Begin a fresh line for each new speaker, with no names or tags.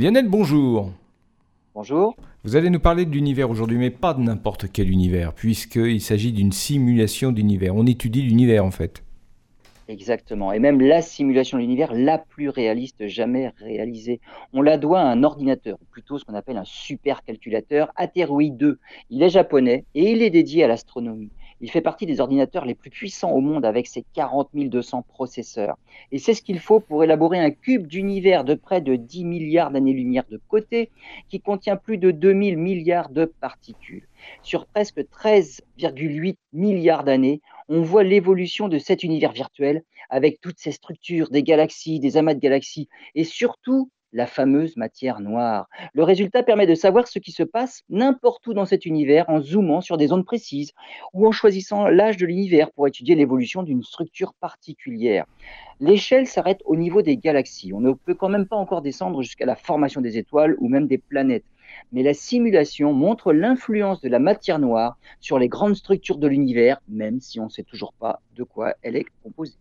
Lionel, bonjour.
Bonjour.
Vous allez nous parler de l'univers aujourd'hui, mais pas de n'importe quel univers, puisqu'il s'agit d'une simulation d'univers. On étudie l'univers en fait.
Exactement. Et même la simulation de l'univers la plus réaliste jamais réalisée. On la doit à un ordinateur, ou plutôt ce qu'on appelle un supercalculateur, Aterui 2. Il est japonais et il est dédié à l'astronomie. Il fait partie des ordinateurs les plus puissants au monde avec ses 40 200 processeurs. Et c'est ce qu'il faut pour élaborer un cube d'univers de près de 10 milliards d'années-lumière de côté qui contient plus de 2000 milliards de particules. Sur presque 13,8 milliards d'années, on voit l'évolution de cet univers virtuel avec toutes ces structures, des galaxies, des amas de galaxies et surtout la fameuse matière noire. Le résultat permet de savoir ce qui se passe n'importe où dans cet univers en zoomant sur des zones précises ou en choisissant l'âge de l'univers pour étudier l'évolution d'une structure particulière. L'échelle s'arrête au niveau des galaxies. On ne peut quand même pas encore descendre jusqu'à la formation des étoiles ou même des planètes. Mais la simulation montre l'influence de la matière noire sur les grandes structures de l'univers, même si on ne sait toujours pas de quoi elle est composée.